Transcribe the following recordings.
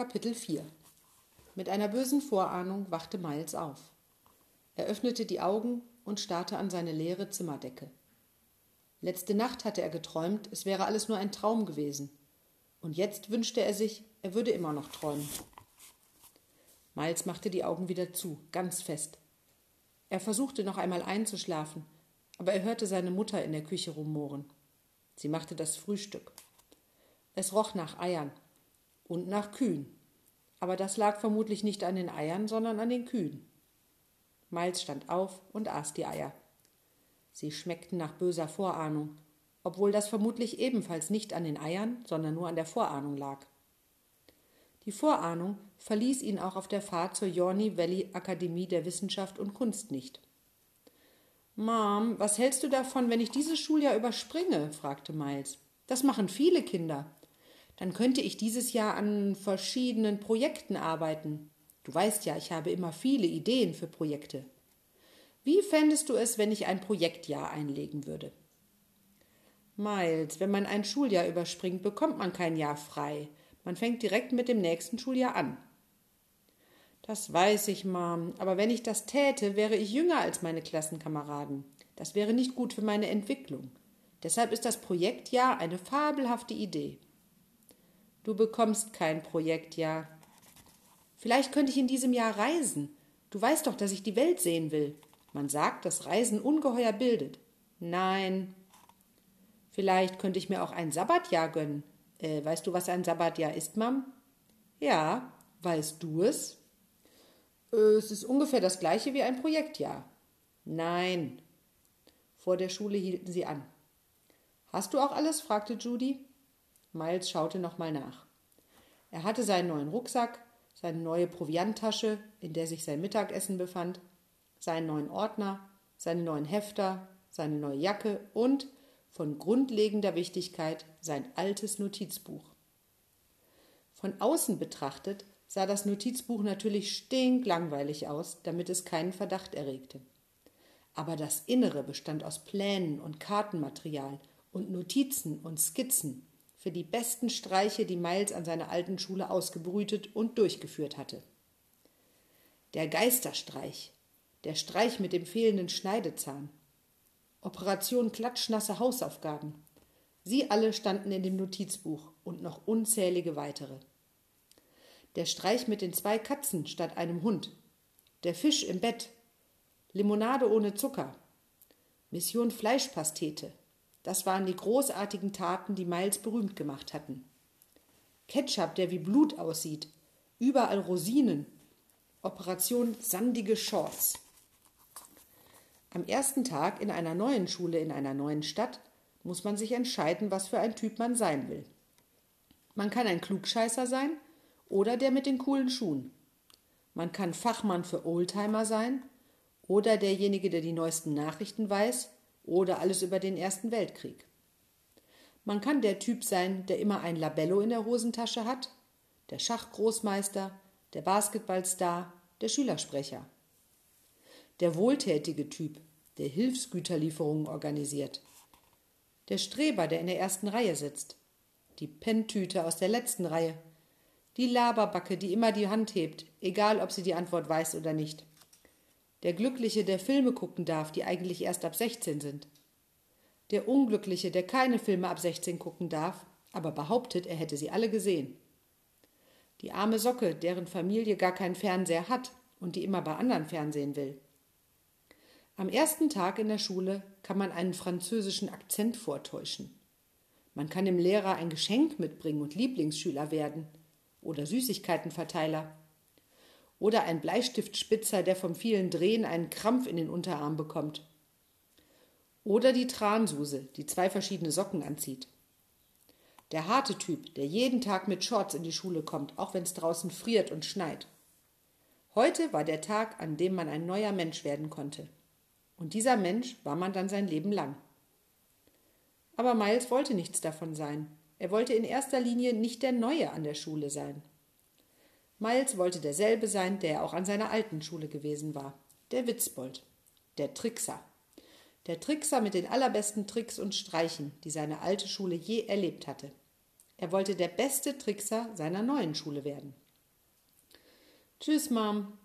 Kapitel 4 Mit einer bösen Vorahnung wachte Miles auf. Er öffnete die Augen und starrte an seine leere Zimmerdecke. Letzte Nacht hatte er geträumt, es wäre alles nur ein Traum gewesen. Und jetzt wünschte er sich, er würde immer noch träumen. Miles machte die Augen wieder zu, ganz fest. Er versuchte noch einmal einzuschlafen, aber er hörte seine Mutter in der Küche rumoren. Sie machte das Frühstück. Es roch nach Eiern und nach Kühen. Aber das lag vermutlich nicht an den Eiern, sondern an den Kühen. Miles stand auf und aß die Eier. Sie schmeckten nach böser Vorahnung, obwohl das vermutlich ebenfalls nicht an den Eiern, sondern nur an der Vorahnung lag. Die Vorahnung verließ ihn auch auf der Fahrt zur Yorny Valley Akademie der Wissenschaft und Kunst nicht. Mom, was hältst du davon, wenn ich dieses Schuljahr überspringe? fragte Miles. Das machen viele Kinder dann könnte ich dieses Jahr an verschiedenen Projekten arbeiten. Du weißt ja, ich habe immer viele Ideen für Projekte. Wie fändest du es, wenn ich ein Projektjahr einlegen würde? Miles, wenn man ein Schuljahr überspringt, bekommt man kein Jahr frei. Man fängt direkt mit dem nächsten Schuljahr an. Das weiß ich, Mom, aber wenn ich das täte, wäre ich jünger als meine Klassenkameraden. Das wäre nicht gut für meine Entwicklung. Deshalb ist das Projektjahr eine fabelhafte Idee. Du bekommst kein Projektjahr. Vielleicht könnte ich in diesem Jahr reisen. Du weißt doch, dass ich die Welt sehen will. Man sagt, dass Reisen ungeheuer bildet. Nein. Vielleicht könnte ich mir auch ein Sabbatjahr gönnen. Äh, weißt du, was ein Sabbatjahr ist, Mam? Ja. Weißt du es? Äh, es ist ungefähr das gleiche wie ein Projektjahr. Nein. Vor der Schule hielten sie an. Hast du auch alles? fragte Judy. Miles schaute nochmal nach. Er hatte seinen neuen Rucksack, seine neue Provianttasche, in der sich sein Mittagessen befand, seinen neuen Ordner, seine neuen Hefter, seine neue Jacke und, von grundlegender Wichtigkeit, sein altes Notizbuch. Von außen betrachtet sah das Notizbuch natürlich stinklangweilig aus, damit es keinen Verdacht erregte. Aber das Innere bestand aus Plänen und Kartenmaterial und Notizen und Skizzen für die besten Streiche, die Miles an seiner alten Schule ausgebrütet und durchgeführt hatte. Der Geisterstreich, der Streich mit dem fehlenden Schneidezahn, Operation Klatschnasse Hausaufgaben, sie alle standen in dem Notizbuch und noch unzählige weitere. Der Streich mit den zwei Katzen statt einem Hund, der Fisch im Bett, Limonade ohne Zucker, Mission Fleischpastete, das waren die großartigen Taten, die Miles berühmt gemacht hatten. Ketchup, der wie Blut aussieht, überall Rosinen, Operation sandige Shorts. Am ersten Tag in einer neuen Schule in einer neuen Stadt muss man sich entscheiden, was für ein Typ man sein will. Man kann ein Klugscheißer sein oder der mit den coolen Schuhen. Man kann Fachmann für Oldtimer sein oder derjenige, der die neuesten Nachrichten weiß oder alles über den Ersten Weltkrieg. Man kann der Typ sein, der immer ein Labello in der Hosentasche hat, der Schachgroßmeister, der Basketballstar, der Schülersprecher. Der wohltätige Typ, der Hilfsgüterlieferungen organisiert. Der Streber, der in der ersten Reihe sitzt. Die Penntüte aus der letzten Reihe. Die Laberbacke, die immer die Hand hebt, egal ob sie die Antwort weiß oder nicht. Der Glückliche, der Filme gucken darf, die eigentlich erst ab 16 sind. Der Unglückliche, der keine Filme ab 16 gucken darf, aber behauptet, er hätte sie alle gesehen. Die arme Socke, deren Familie gar keinen Fernseher hat und die immer bei anderen Fernsehen will. Am ersten Tag in der Schule kann man einen französischen Akzent vortäuschen. Man kann dem Lehrer ein Geschenk mitbringen und Lieblingsschüler werden oder Süßigkeitenverteiler oder ein Bleistiftspitzer, der vom vielen Drehen einen Krampf in den Unterarm bekommt. Oder die Transuse, die zwei verschiedene Socken anzieht. Der harte Typ, der jeden Tag mit Shorts in die Schule kommt, auch wenn es draußen friert und schneit. Heute war der Tag, an dem man ein neuer Mensch werden konnte. Und dieser Mensch war man dann sein Leben lang. Aber Miles wollte nichts davon sein. Er wollte in erster Linie nicht der Neue an der Schule sein. Miles wollte derselbe sein, der er auch an seiner alten Schule gewesen war. Der Witzbold. Der Trickser. Der Trickser mit den allerbesten Tricks und Streichen, die seine alte Schule je erlebt hatte. Er wollte der beste Trickser seiner neuen Schule werden. Tschüss, Mom.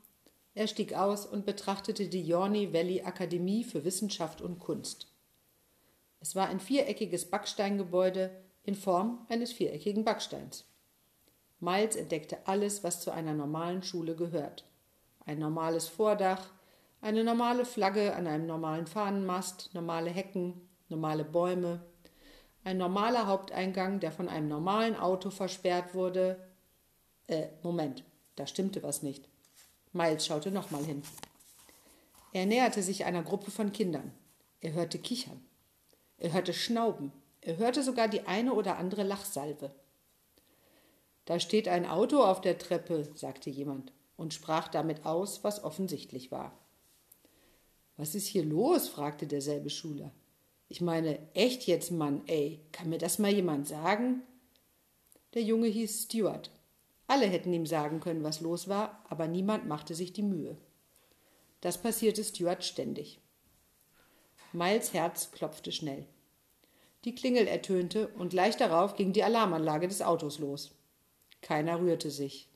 Er stieg aus und betrachtete die Yorney Valley Akademie für Wissenschaft und Kunst. Es war ein viereckiges Backsteingebäude in Form eines viereckigen Backsteins. Miles entdeckte alles, was zu einer normalen Schule gehört. Ein normales Vordach, eine normale Flagge an einem normalen Fahnenmast, normale Hecken, normale Bäume, ein normaler Haupteingang, der von einem normalen Auto versperrt wurde. Äh, Moment, da stimmte was nicht. Miles schaute nochmal hin. Er näherte sich einer Gruppe von Kindern. Er hörte Kichern. Er hörte Schnauben. Er hörte sogar die eine oder andere Lachsalve. Da steht ein Auto auf der Treppe, sagte jemand und sprach damit aus, was offensichtlich war. Was ist hier los? fragte derselbe Schüler. Ich meine, echt jetzt, Mann, ey, kann mir das mal jemand sagen? Der Junge hieß Stuart. Alle hätten ihm sagen können, was los war, aber niemand machte sich die Mühe. Das passierte Stuart ständig. Miles Herz klopfte schnell. Die Klingel ertönte und gleich darauf ging die Alarmanlage des Autos los. Keiner rührte sich.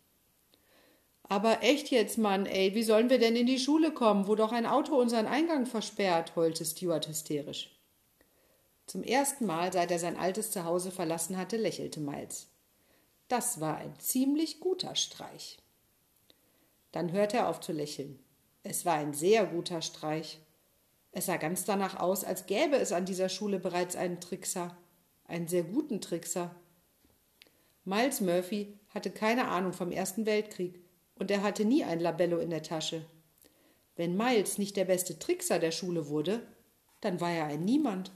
Aber echt jetzt, Mann, ey, wie sollen wir denn in die Schule kommen, wo doch ein Auto unseren Eingang versperrt? heulte Stuart hysterisch. Zum ersten Mal, seit er sein altes Zuhause verlassen hatte, lächelte Miles. Das war ein ziemlich guter Streich. Dann hörte er auf zu lächeln. Es war ein sehr guter Streich. Es sah ganz danach aus, als gäbe es an dieser Schule bereits einen Trickser, einen sehr guten Trickser. Miles Murphy hatte keine Ahnung vom Ersten Weltkrieg und er hatte nie ein Labello in der Tasche. Wenn Miles nicht der beste Trickser der Schule wurde, dann war er ein Niemand.